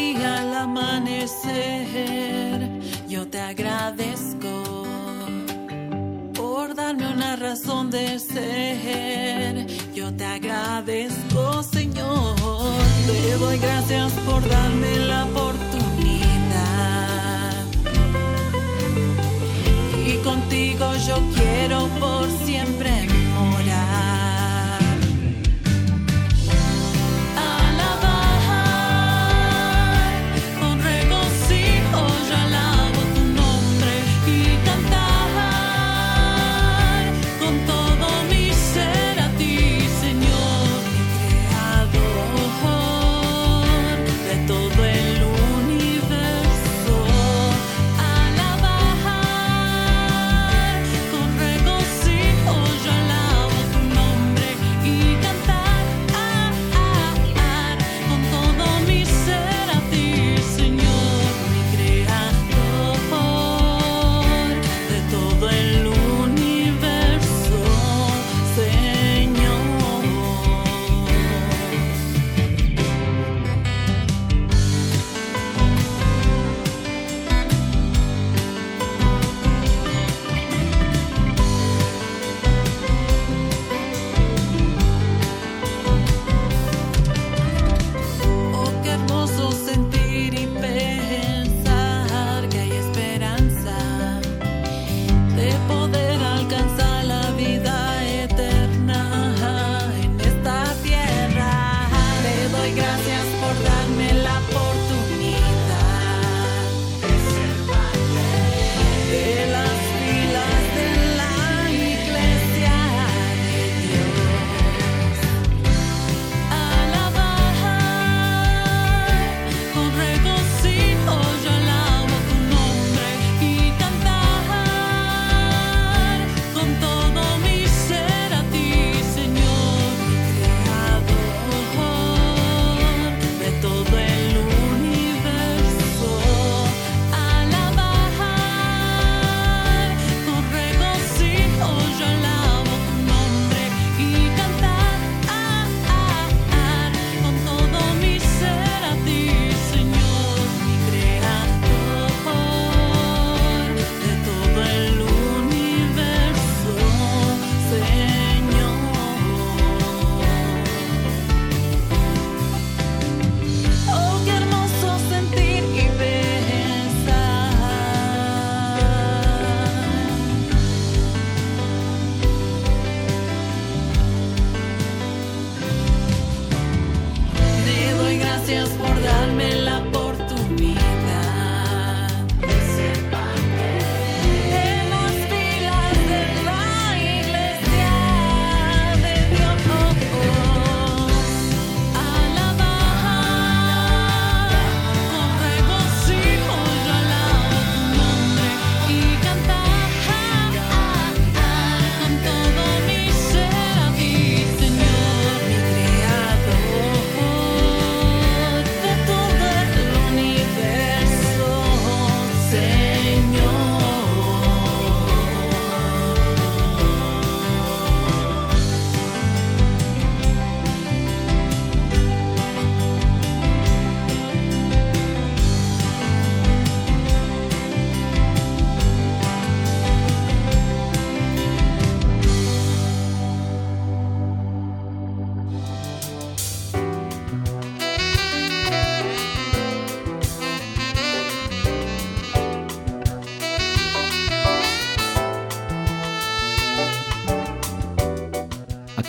día al amanecer, yo te agradezco por darme una razón de ser. Yo te agradezco, Señor. Te doy gracias por darme la oportunidad. Y contigo yo quiero por siempre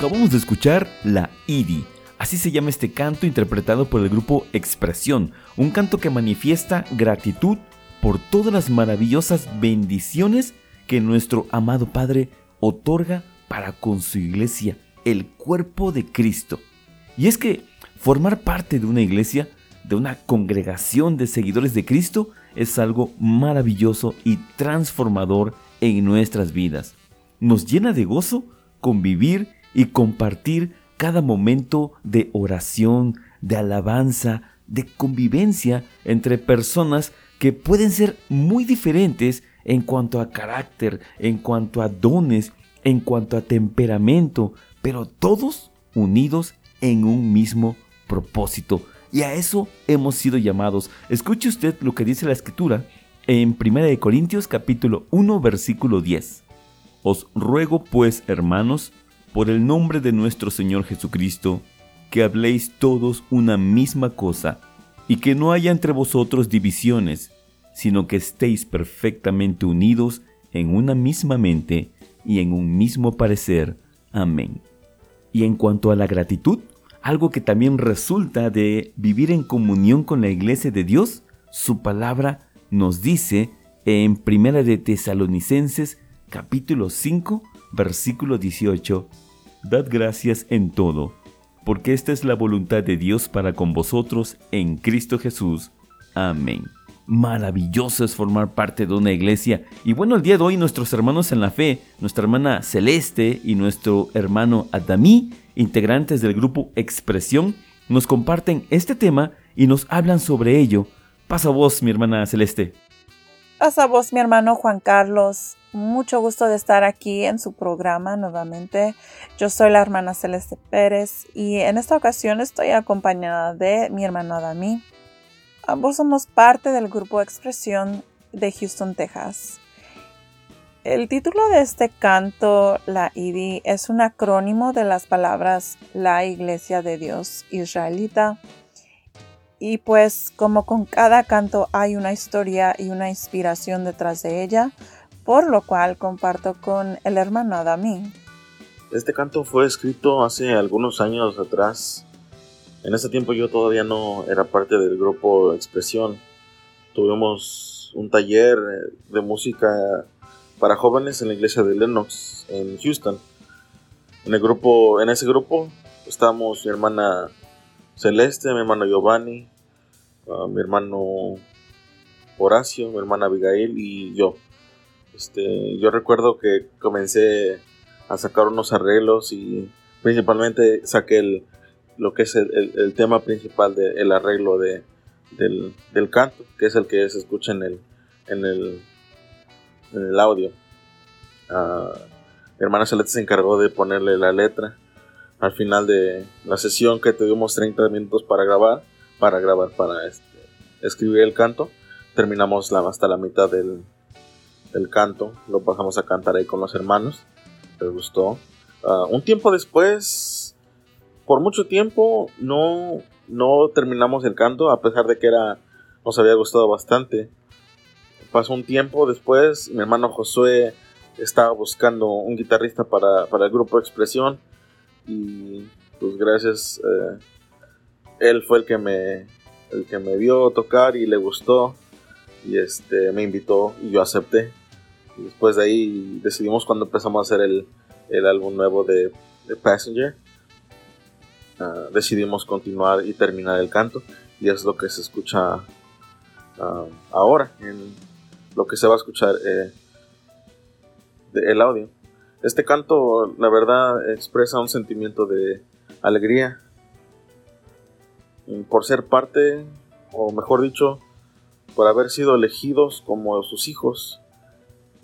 Acabamos de escuchar La IDI. Así se llama este canto interpretado por el grupo Expresión, un canto que manifiesta gratitud por todas las maravillosas bendiciones que nuestro amado Padre otorga para con su iglesia, el cuerpo de Cristo. Y es que formar parte de una iglesia, de una congregación de seguidores de Cristo, es algo maravilloso y transformador en nuestras vidas. Nos llena de gozo convivir y compartir cada momento de oración, de alabanza, de convivencia entre personas que pueden ser muy diferentes en cuanto a carácter, en cuanto a dones, en cuanto a temperamento, pero todos unidos en un mismo propósito, Y a eso hemos sido llamados. Escuche usted lo que dice la escritura en 1 Corintios capítulo 1 versículo 10. Os ruego pues, hermanos, por el nombre de nuestro Señor Jesucristo, que habléis todos una misma cosa, y que no haya entre vosotros divisiones, sino que estéis perfectamente unidos en una misma mente y en un mismo parecer. Amén. Y en cuanto a la gratitud, algo que también resulta de vivir en comunión con la iglesia de Dios, su palabra nos dice en Primera de Tesalonicenses capítulo 5, versículo 18, Dad gracias en todo, porque esta es la voluntad de Dios para con vosotros en Cristo Jesús. Amén. Maravilloso es formar parte de una iglesia. Y bueno, el día de hoy nuestros hermanos en la fe, nuestra hermana Celeste y nuestro hermano Adamí, integrantes del grupo Expresión, nos comparten este tema y nos hablan sobre ello. Pasa vos, mi hermana Celeste. Pasa vos, mi hermano Juan Carlos. Mucho gusto de estar aquí en su programa nuevamente. Yo soy la hermana Celeste Pérez y en esta ocasión estoy acompañada de mi hermano Adamí. Ambos somos parte del grupo Expresión de Houston, Texas. El título de este canto, la IDI, es un acrónimo de las palabras La Iglesia de Dios Israelita. Y pues como con cada canto hay una historia y una inspiración detrás de ella, por lo cual comparto con el hermano Adamí. Este canto fue escrito hace algunos años atrás. En ese tiempo yo todavía no era parte del grupo Expresión. Tuvimos un taller de música para jóvenes en la iglesia de Lennox en Houston. En el grupo, en ese grupo estábamos mi hermana Celeste, mi hermano Giovanni, ah, mi hermano Horacio, mi hermana Abigail y yo. Este, yo recuerdo que comencé a sacar unos arreglos y principalmente saqué el, lo que es el, tema principal del arreglo de, del, canto, que es el que se escucha en el, en el, en el audio. Mi hermana Celeste se encargó de ponerle la letra al final de la sesión que tuvimos 30 minutos para grabar, para grabar, para este, escribir el canto. Terminamos hasta la mitad del, del, canto, lo pasamos a cantar ahí con los hermanos, les gustó. Uh, un tiempo después, por mucho tiempo, no, no terminamos el canto, a pesar de que era, nos había gustado bastante pasó un tiempo después, mi hermano Josué estaba buscando un guitarrista para, el grupo Expresión y pues gracias, eh, él fue el que me el que me vio tocar y le gustó y este me invitó y yo acepté. Después de ahí decidimos cuando empezamos a hacer el, álbum nuevo de, Passenger. Ah, decidimos continuar y terminar el canto y es lo que se escucha ah, ahora en, lo que se va a escuchar eh, el audio. Este canto, la verdad, expresa un sentimiento de alegría por ser parte, o mejor dicho, por haber sido elegidos como sus hijos.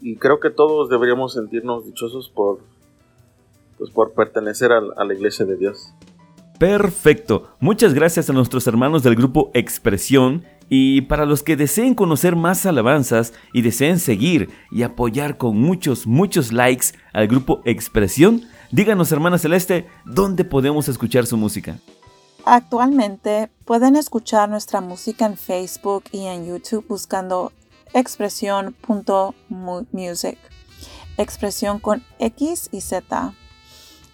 Y creo que todos deberíamos sentirnos dichosos por, pues, por pertenecer a la iglesia de Dios. Perfecto. Muchas gracias a nuestros hermanos del grupo Expresión y para los que deseen conocer más alabanzas y deseen seguir y apoyar con muchos, muchos likes al grupo Expresión, díganos hermana Celeste, ¿dónde podemos escuchar su música? Actualmente pueden escuchar nuestra música en Facebook y en YouTube buscando expresión.music. Expresión con X y Z.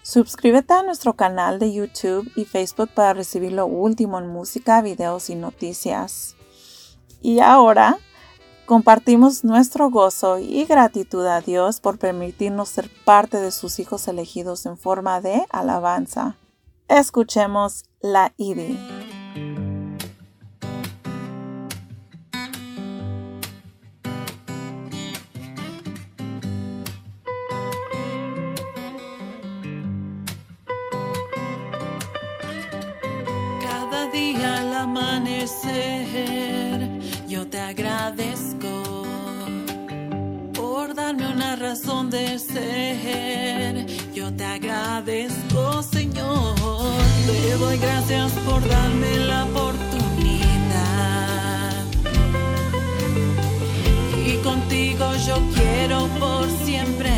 Suscríbete a nuestro canal de YouTube y Facebook para recibir lo último en música, videos y noticias. Y ahora compartimos nuestro gozo y gratitud a Dios por permitirnos ser parte de sus hijos elegidos en forma de alabanza. Escuchemos la IDI. Yo te agradezco, Señor. Te doy gracias por darme la oportunidad. Y contigo yo quiero por siempre.